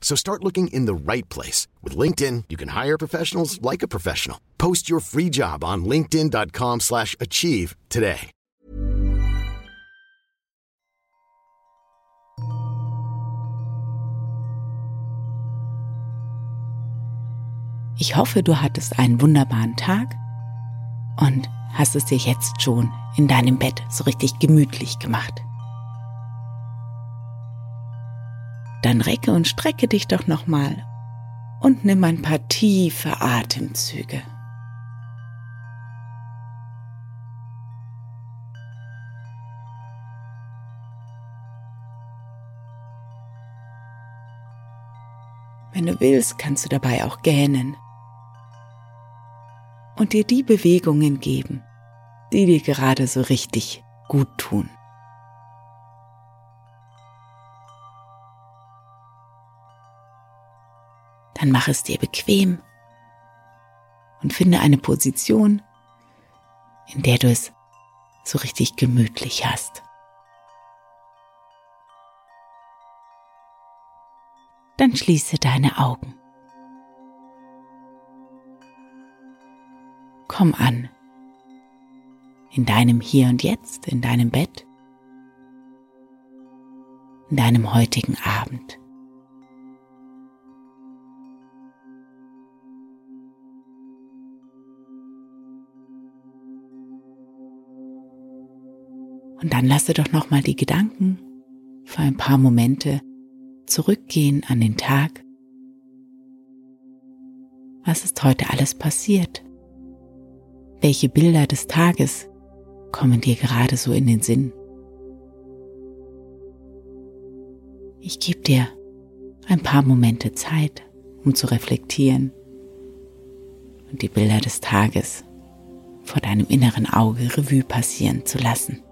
So start looking in the right place. With LinkedIn, you can hire professionals like a professional. Post your free job on linkedin.com slash achieve today. Ich hoffe, du hattest einen wunderbaren Tag und hast es dir jetzt schon in deinem Bett so richtig gemütlich gemacht. Dann recke und strecke dich doch nochmal und nimm ein paar tiefe Atemzüge. Wenn du willst, kannst du dabei auch gähnen und dir die Bewegungen geben, die dir gerade so richtig gut tun. Dann mach es dir bequem und finde eine Position, in der du es so richtig gemütlich hast. Dann schließe deine Augen. Komm an. In deinem Hier und Jetzt, in deinem Bett, in deinem heutigen Abend. Und dann lasse doch noch mal die Gedanken für ein paar Momente zurückgehen an den Tag. Was ist heute alles passiert? Welche Bilder des Tages kommen dir gerade so in den Sinn? Ich gebe dir ein paar Momente Zeit, um zu reflektieren und die Bilder des Tages vor deinem inneren Auge Revue passieren zu lassen.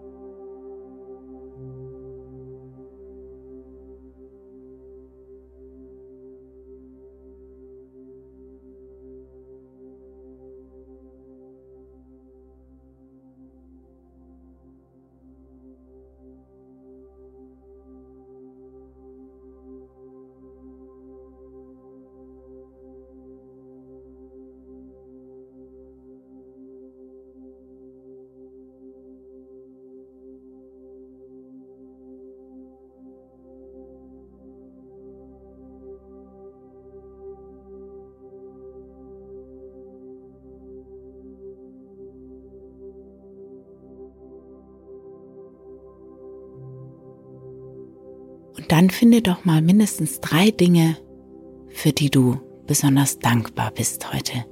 Und dann finde doch mal mindestens drei Dinge, für die du besonders dankbar bist heute.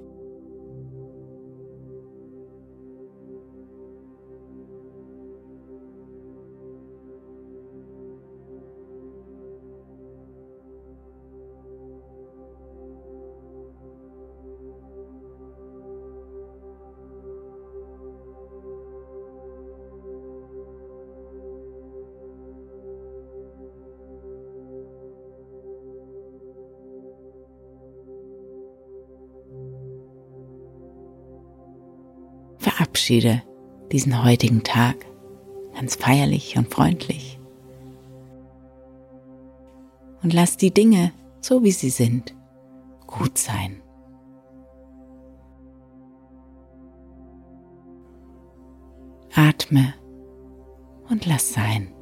Verabschiede diesen heutigen Tag ganz feierlich und freundlich. Und lass die Dinge, so wie sie sind, gut sein. Atme und lass sein.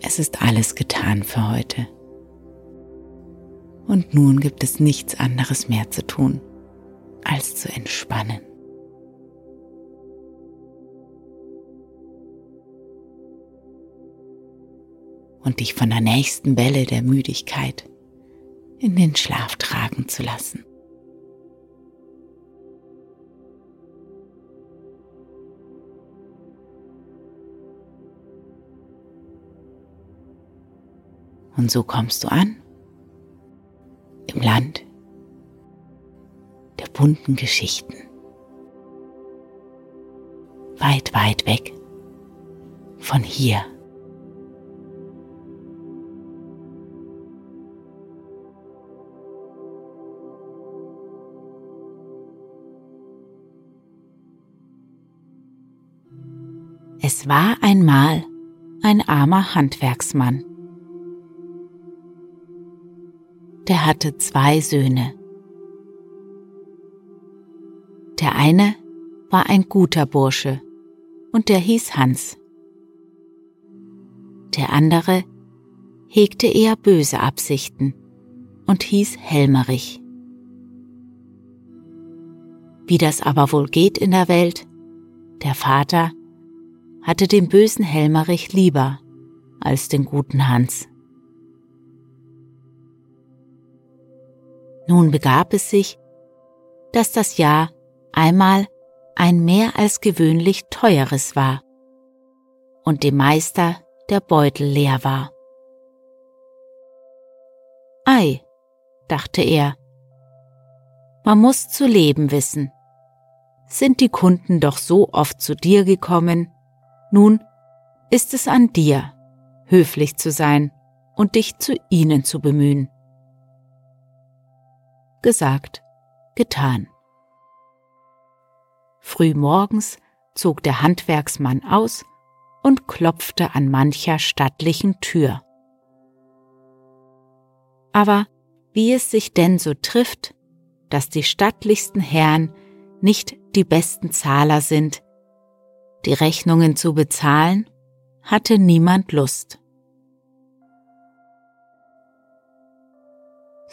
Es ist alles getan für heute und nun gibt es nichts anderes mehr zu tun, als zu entspannen. Und dich von der nächsten Welle der Müdigkeit in den Schlaf tragen zu lassen. Und so kommst du an im Land der bunten Geschichten. Weit, weit weg von hier. Es war einmal ein armer Handwerksmann. Der hatte zwei Söhne. Der eine war ein guter Bursche und der hieß Hans. Der andere hegte eher böse Absichten und hieß Helmerich. Wie das aber wohl geht in der Welt, der Vater hatte den bösen Helmerich lieber als den guten Hans. Nun begab es sich, dass das Jahr einmal ein mehr als gewöhnlich teures war und dem Meister der Beutel leer war. Ei, dachte er, man muss zu leben wissen. Sind die Kunden doch so oft zu dir gekommen, nun ist es an dir, höflich zu sein und dich zu ihnen zu bemühen. Gesagt, getan. Früh morgens zog der Handwerksmann aus und klopfte an mancher stattlichen Tür. Aber wie es sich denn so trifft, dass die stattlichsten Herren nicht die besten Zahler sind, die Rechnungen zu bezahlen, hatte niemand Lust.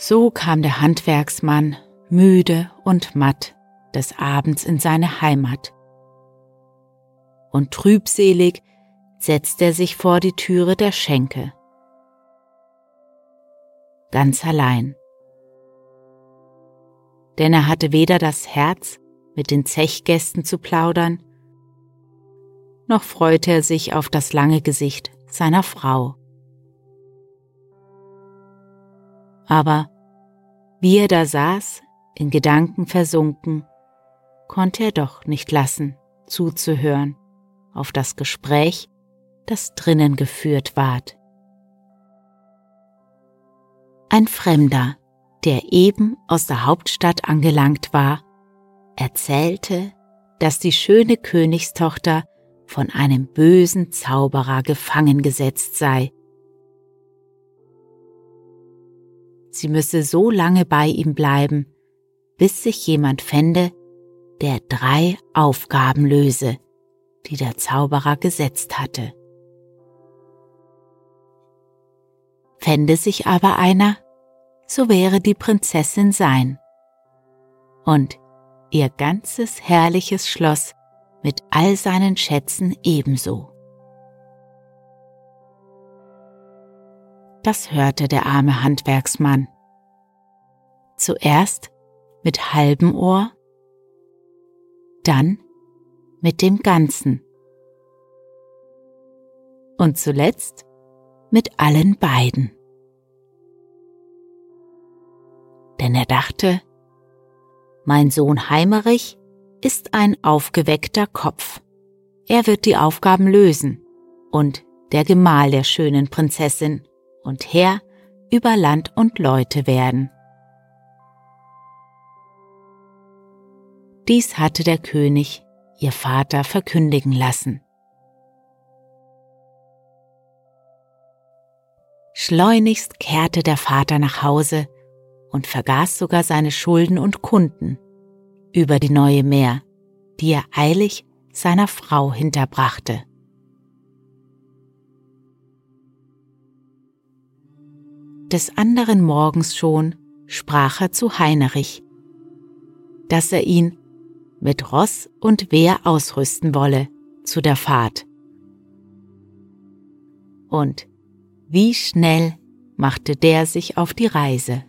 So kam der Handwerksmann müde und matt des Abends in seine Heimat. Und trübselig setzte er sich vor die Türe der Schenke. Ganz allein. Denn er hatte weder das Herz, mit den Zechgästen zu plaudern, noch freute er sich auf das lange Gesicht seiner Frau. Aber wie er da saß, in Gedanken versunken, konnte er doch nicht lassen, zuzuhören auf das Gespräch, das drinnen geführt ward. Ein Fremder, der eben aus der Hauptstadt angelangt war, erzählte, dass die schöne Königstochter von einem bösen Zauberer gefangen gesetzt sei. Sie müsse so lange bei ihm bleiben, bis sich jemand fände, der drei Aufgaben löse, die der Zauberer gesetzt hatte. Fände sich aber einer, so wäre die Prinzessin sein. Und ihr ganzes herrliches Schloss mit all seinen Schätzen ebenso. Das hörte der arme Handwerksmann. Zuerst mit halbem Ohr dann mit dem Ganzen und zuletzt mit allen beiden. Denn er dachte, mein Sohn Heimerich ist ein aufgeweckter Kopf. Er wird die Aufgaben lösen und der Gemahl der schönen Prinzessin und Herr über Land und Leute werden. Dies hatte der König, ihr Vater, verkündigen lassen. Schleunigst kehrte der Vater nach Hause und vergaß sogar seine Schulden und Kunden über die neue Meer, die er eilig seiner Frau hinterbrachte. Des anderen Morgens schon sprach er zu Heinrich, dass er ihn mit Ross und Wehr ausrüsten wolle zu der Fahrt. Und wie schnell machte der sich auf die Reise.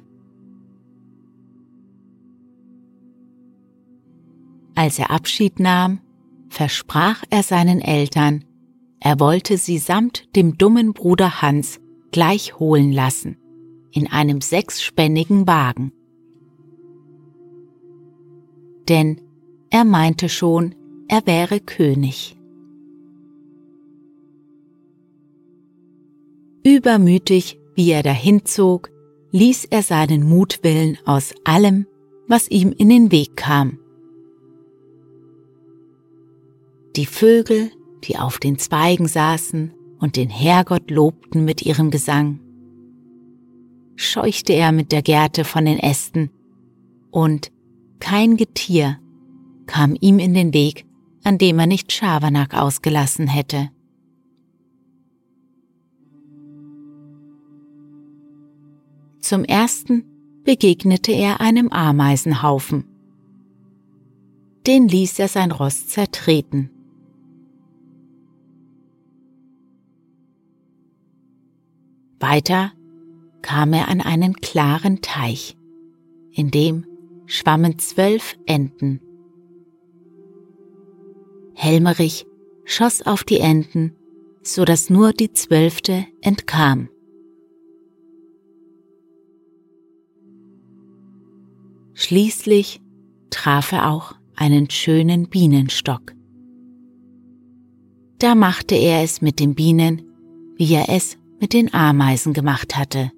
Als er Abschied nahm, versprach er seinen Eltern, er wollte sie samt dem dummen Bruder Hans gleich holen lassen, in einem sechsspännigen Wagen. Denn er meinte schon, er wäre König. Übermütig, wie er dahin zog, ließ er seinen Mutwillen aus allem, was ihm in den Weg kam. Die Vögel, die auf den Zweigen saßen und den Herrgott lobten mit ihrem Gesang, scheuchte er mit der Gerte von den Ästen, und kein Getier kam ihm in den Weg, an dem er nicht Schabernack ausgelassen hätte. Zum ersten begegnete er einem Ameisenhaufen. Den ließ er sein Ross zertreten. Weiter kam er an einen klaren Teich, in dem schwammen zwölf Enten. Helmerich schoss auf die Enten, so dass nur die zwölfte entkam. Schließlich traf er auch einen schönen Bienenstock. Da machte er es mit den Bienen, wie er es mit den Ameisen gemacht hatte.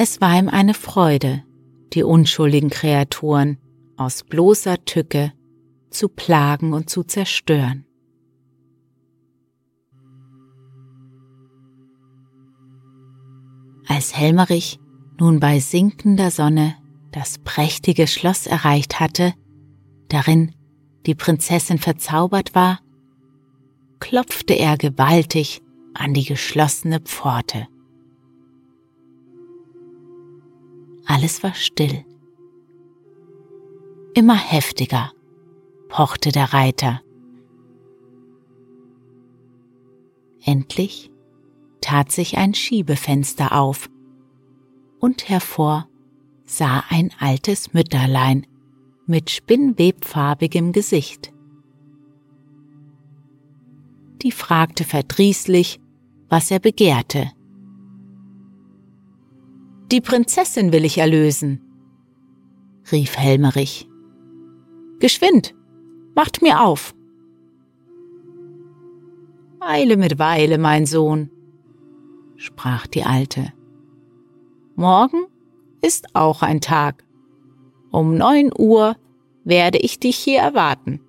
Es war ihm eine Freude, die unschuldigen Kreaturen aus bloßer Tücke zu plagen und zu zerstören. Als Helmerich nun bei sinkender Sonne das prächtige Schloss erreicht hatte, darin die Prinzessin verzaubert war, klopfte er gewaltig an die geschlossene Pforte. Alles war still. Immer heftiger pochte der Reiter. Endlich tat sich ein Schiebefenster auf, und hervor sah ein altes Mütterlein mit spinnwebfarbigem Gesicht. Die fragte verdrießlich, was er begehrte. Die Prinzessin will ich erlösen, rief Helmerich. Geschwind, macht mir auf. Eile mit Weile, mein Sohn, sprach die Alte. Morgen ist auch ein Tag. Um neun Uhr werde ich dich hier erwarten.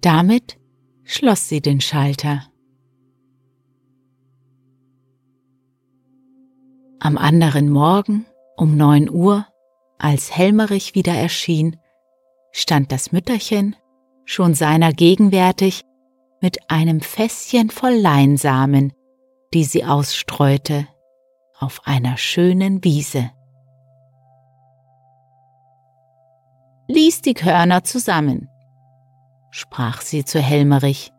Damit schloss sie den Schalter. Am anderen Morgen um neun Uhr, als Helmerich wieder erschien, stand das Mütterchen, schon seiner gegenwärtig, mit einem Fässchen voll Leinsamen, die sie ausstreute auf einer schönen Wiese. Lies die Körner zusammen, sprach sie zu Helmerich.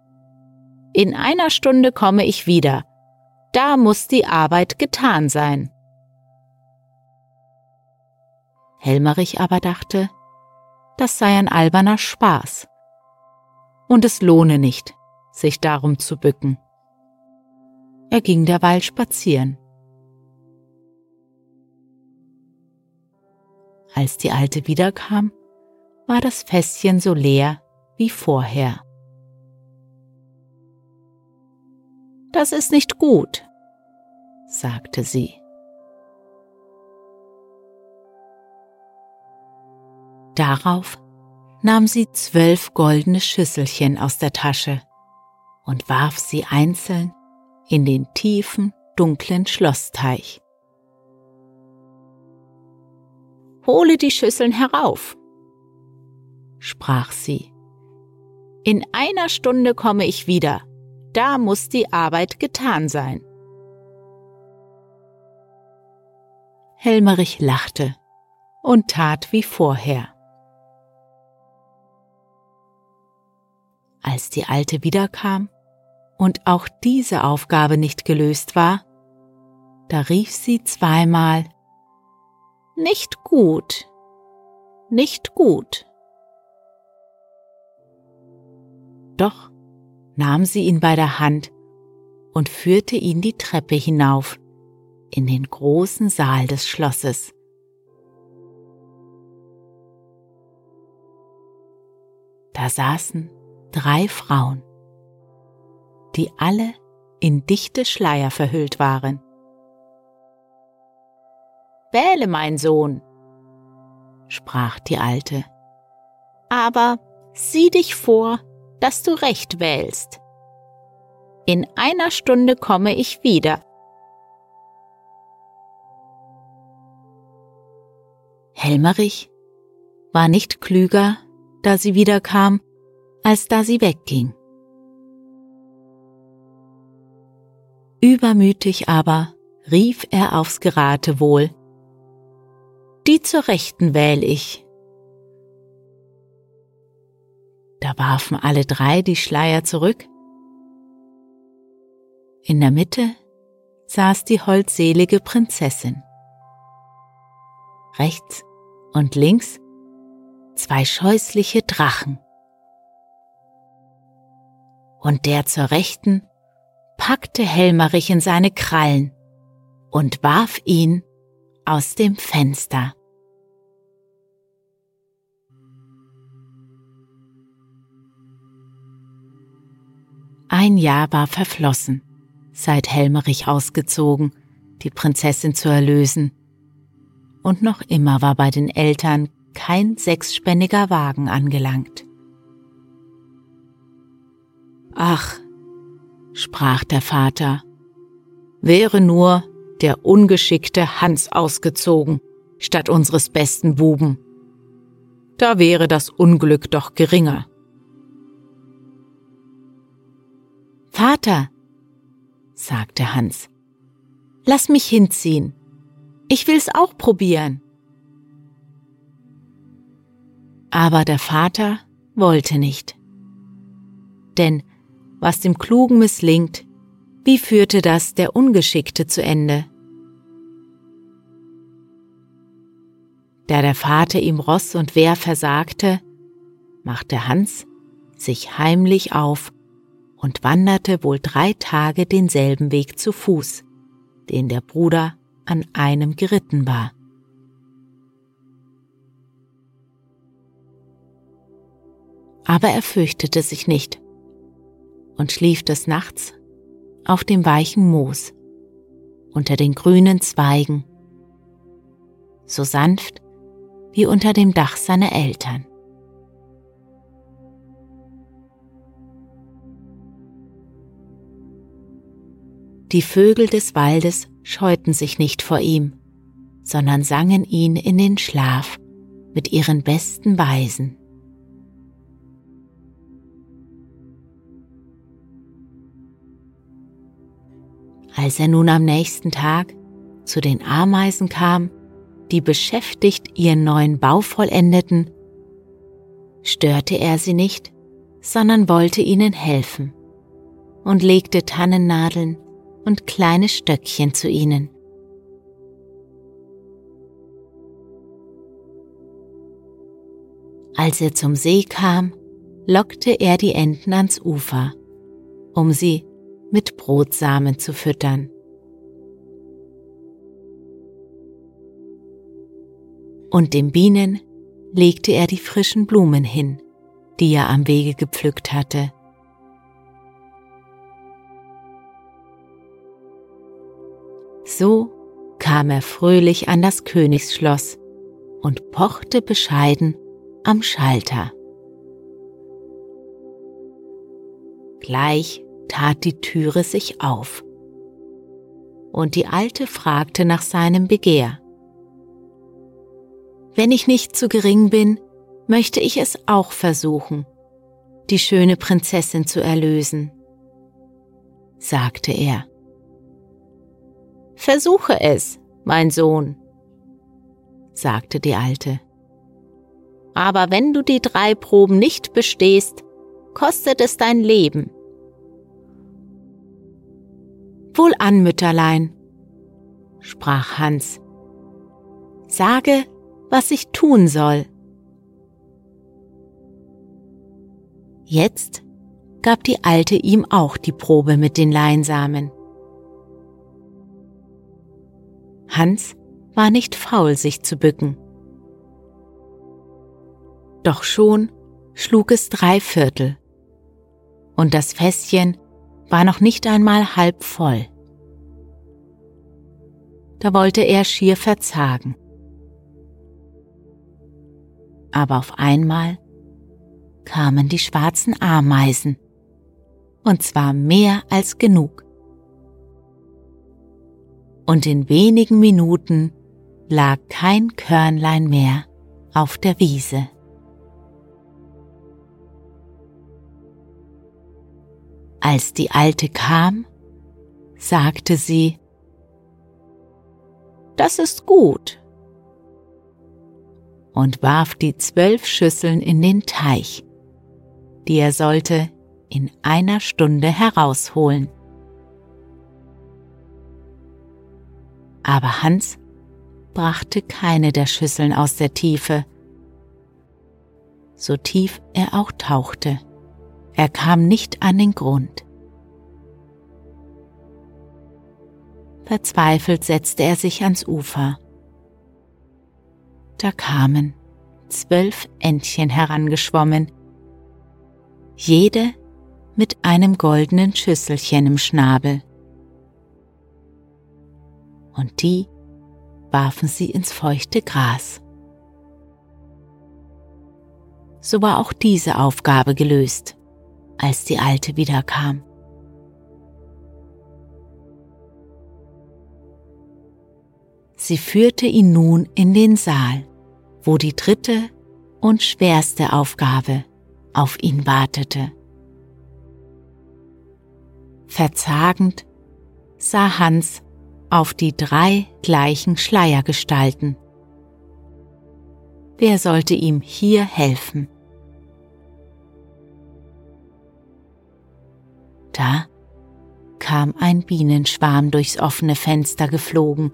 In einer Stunde komme ich wieder, da muss die Arbeit getan sein. Helmerich aber dachte, das sei ein alberner Spaß, und es lohne nicht, sich darum zu bücken. Er ging derweil spazieren. Als die Alte wiederkam, war das Fässchen so leer wie vorher. Das ist nicht gut, sagte sie. Darauf nahm sie zwölf goldene Schüsselchen aus der Tasche und warf sie einzeln in den tiefen, dunklen Schlossteich. Hole die Schüsseln herauf, sprach sie. In einer Stunde komme ich wieder, da muss die Arbeit getan sein. Helmerich lachte und tat wie vorher. Als die Alte wiederkam und auch diese Aufgabe nicht gelöst war, da rief sie zweimal Nicht gut, nicht gut. Doch nahm sie ihn bei der Hand und führte ihn die Treppe hinauf in den großen Saal des Schlosses. Da saßen drei Frauen, die alle in dichte Schleier verhüllt waren. Wähle, mein Sohn, sprach die Alte, aber sieh dich vor, dass du recht wählst. In einer Stunde komme ich wieder. Helmerich war nicht klüger, da sie wiederkam, als da sie wegging. Übermütig aber rief er aufs Geratewohl. Die zur Rechten wähl ich. Da warfen alle drei die Schleier zurück. In der Mitte saß die holdselige Prinzessin. Rechts und links zwei scheußliche Drachen. Und der zur Rechten packte Helmerich in seine Krallen und warf ihn aus dem Fenster. Ein Jahr war verflossen, seit Helmerich ausgezogen, die Prinzessin zu erlösen. Und noch immer war bei den Eltern kein sechsspänniger Wagen angelangt. Ach, sprach der Vater, wäre nur der ungeschickte Hans ausgezogen, statt unseres besten Buben. Da wäre das Unglück doch geringer. Vater, sagte Hans, lass mich hinziehen. Ich will's auch probieren. Aber der Vater wollte nicht. Denn was dem Klugen misslingt, wie führte das der Ungeschickte zu Ende? Da der Vater ihm Ross und Wehr versagte, machte Hans sich heimlich auf und wanderte wohl drei Tage denselben Weg zu Fuß, den der Bruder an einem geritten war. Aber er fürchtete sich nicht und schlief des Nachts auf dem weichen Moos unter den grünen Zweigen, so sanft wie unter dem Dach seiner Eltern. Die Vögel des Waldes scheuten sich nicht vor ihm, sondern sangen ihn in den Schlaf mit ihren besten Weisen. Als er nun am nächsten Tag zu den Ameisen kam, die beschäftigt ihren neuen Bau vollendeten, störte er sie nicht, sondern wollte ihnen helfen und legte Tannennadeln und kleine Stöckchen zu ihnen. Als er zum See kam, lockte er die Enten ans Ufer, um sie mit Brotsamen zu füttern. Und den Bienen legte er die frischen Blumen hin, die er am Wege gepflückt hatte. So kam er fröhlich an das Königsschloss und pochte bescheiden am Schalter. Gleich tat die Türe sich auf. Und die Alte fragte nach seinem Begehr. Wenn ich nicht zu gering bin, möchte ich es auch versuchen, die schöne Prinzessin zu erlösen, sagte er. Versuche es, mein Sohn, sagte die Alte. Aber wenn du die drei Proben nicht bestehst, kostet es dein Leben. Wohlan, Mütterlein, sprach Hans. Sage, was ich tun soll. Jetzt gab die Alte ihm auch die Probe mit den Leinsamen. Hans war nicht faul, sich zu bücken. Doch schon schlug es drei Viertel, und das Fässchen war noch nicht einmal halb voll. Da wollte er schier verzagen. Aber auf einmal kamen die schwarzen Ameisen, und zwar mehr als genug. Und in wenigen Minuten lag kein Körnlein mehr auf der Wiese. Als die Alte kam, sagte sie, Das ist gut, und warf die zwölf Schüsseln in den Teich, die er sollte in einer Stunde herausholen. Aber Hans brachte keine der Schüsseln aus der Tiefe, so tief er auch tauchte. Er kam nicht an den Grund. Verzweifelt setzte er sich ans Ufer. Da kamen zwölf Entchen herangeschwommen, jede mit einem goldenen Schüsselchen im Schnabel. Und die warfen sie ins feuchte Gras. So war auch diese Aufgabe gelöst als die Alte wiederkam. Sie führte ihn nun in den Saal, wo die dritte und schwerste Aufgabe auf ihn wartete. Verzagend sah Hans auf die drei gleichen Schleiergestalten. Wer sollte ihm hier helfen? Da kam ein Bienenschwarm durchs offene Fenster geflogen.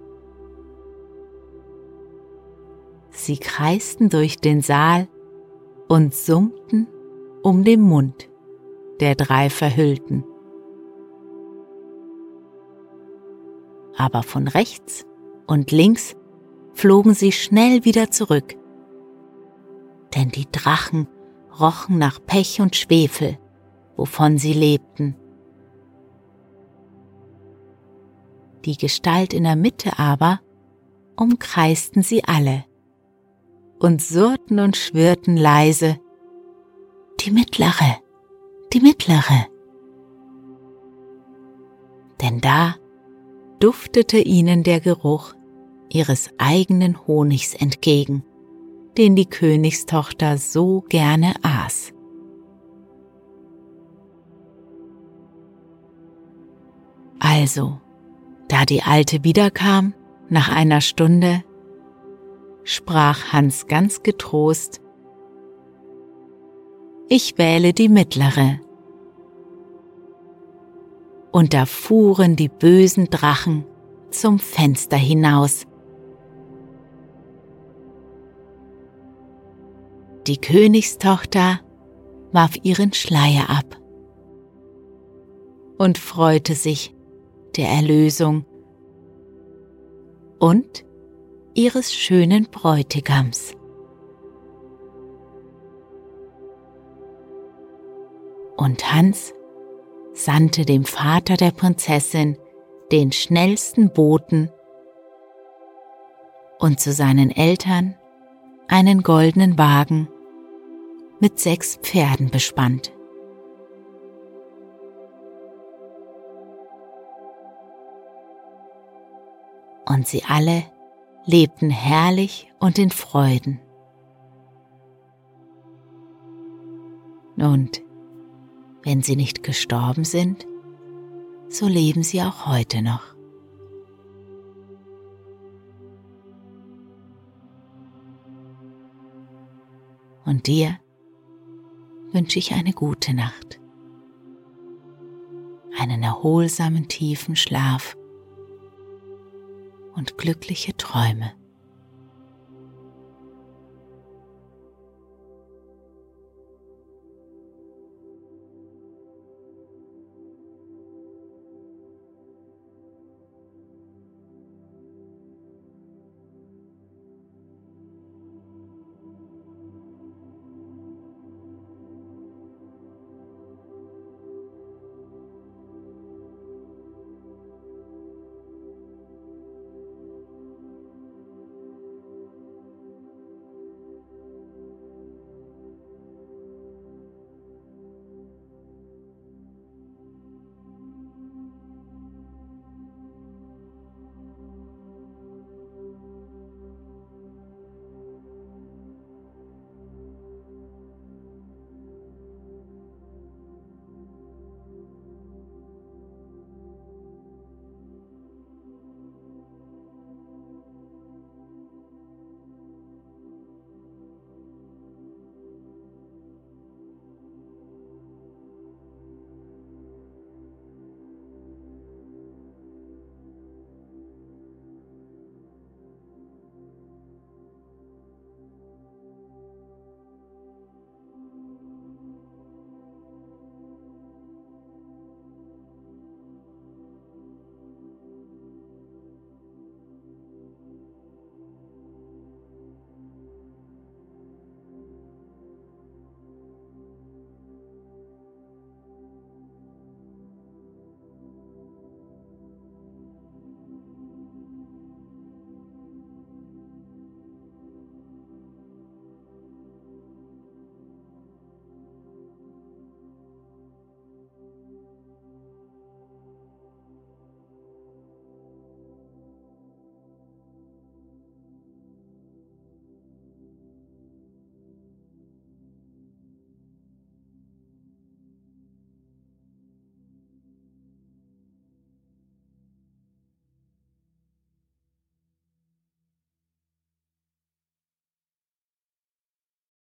Sie kreisten durch den Saal und summten um den Mund der drei Verhüllten. Aber von rechts und links flogen sie schnell wieder zurück, denn die Drachen rochen nach Pech und Schwefel, wovon sie lebten. Die Gestalt in der Mitte aber umkreisten sie alle und surrten und schwirrten leise Die mittlere, die mittlere. Denn da duftete ihnen der Geruch ihres eigenen Honigs entgegen, den die Königstochter so gerne aß. Also, da die Alte wiederkam, nach einer Stunde, sprach Hans ganz getrost, Ich wähle die mittlere. Und da fuhren die bösen Drachen zum Fenster hinaus. Die Königstochter warf ihren Schleier ab und freute sich, der Erlösung und ihres schönen Bräutigams. Und Hans sandte dem Vater der Prinzessin den schnellsten Boten und zu seinen Eltern einen goldenen Wagen mit sechs Pferden bespannt. Und sie alle lebten herrlich und in Freuden. Und wenn sie nicht gestorben sind, so leben sie auch heute noch. Und dir wünsche ich eine gute Nacht, einen erholsamen tiefen Schlaf und glückliche Träume.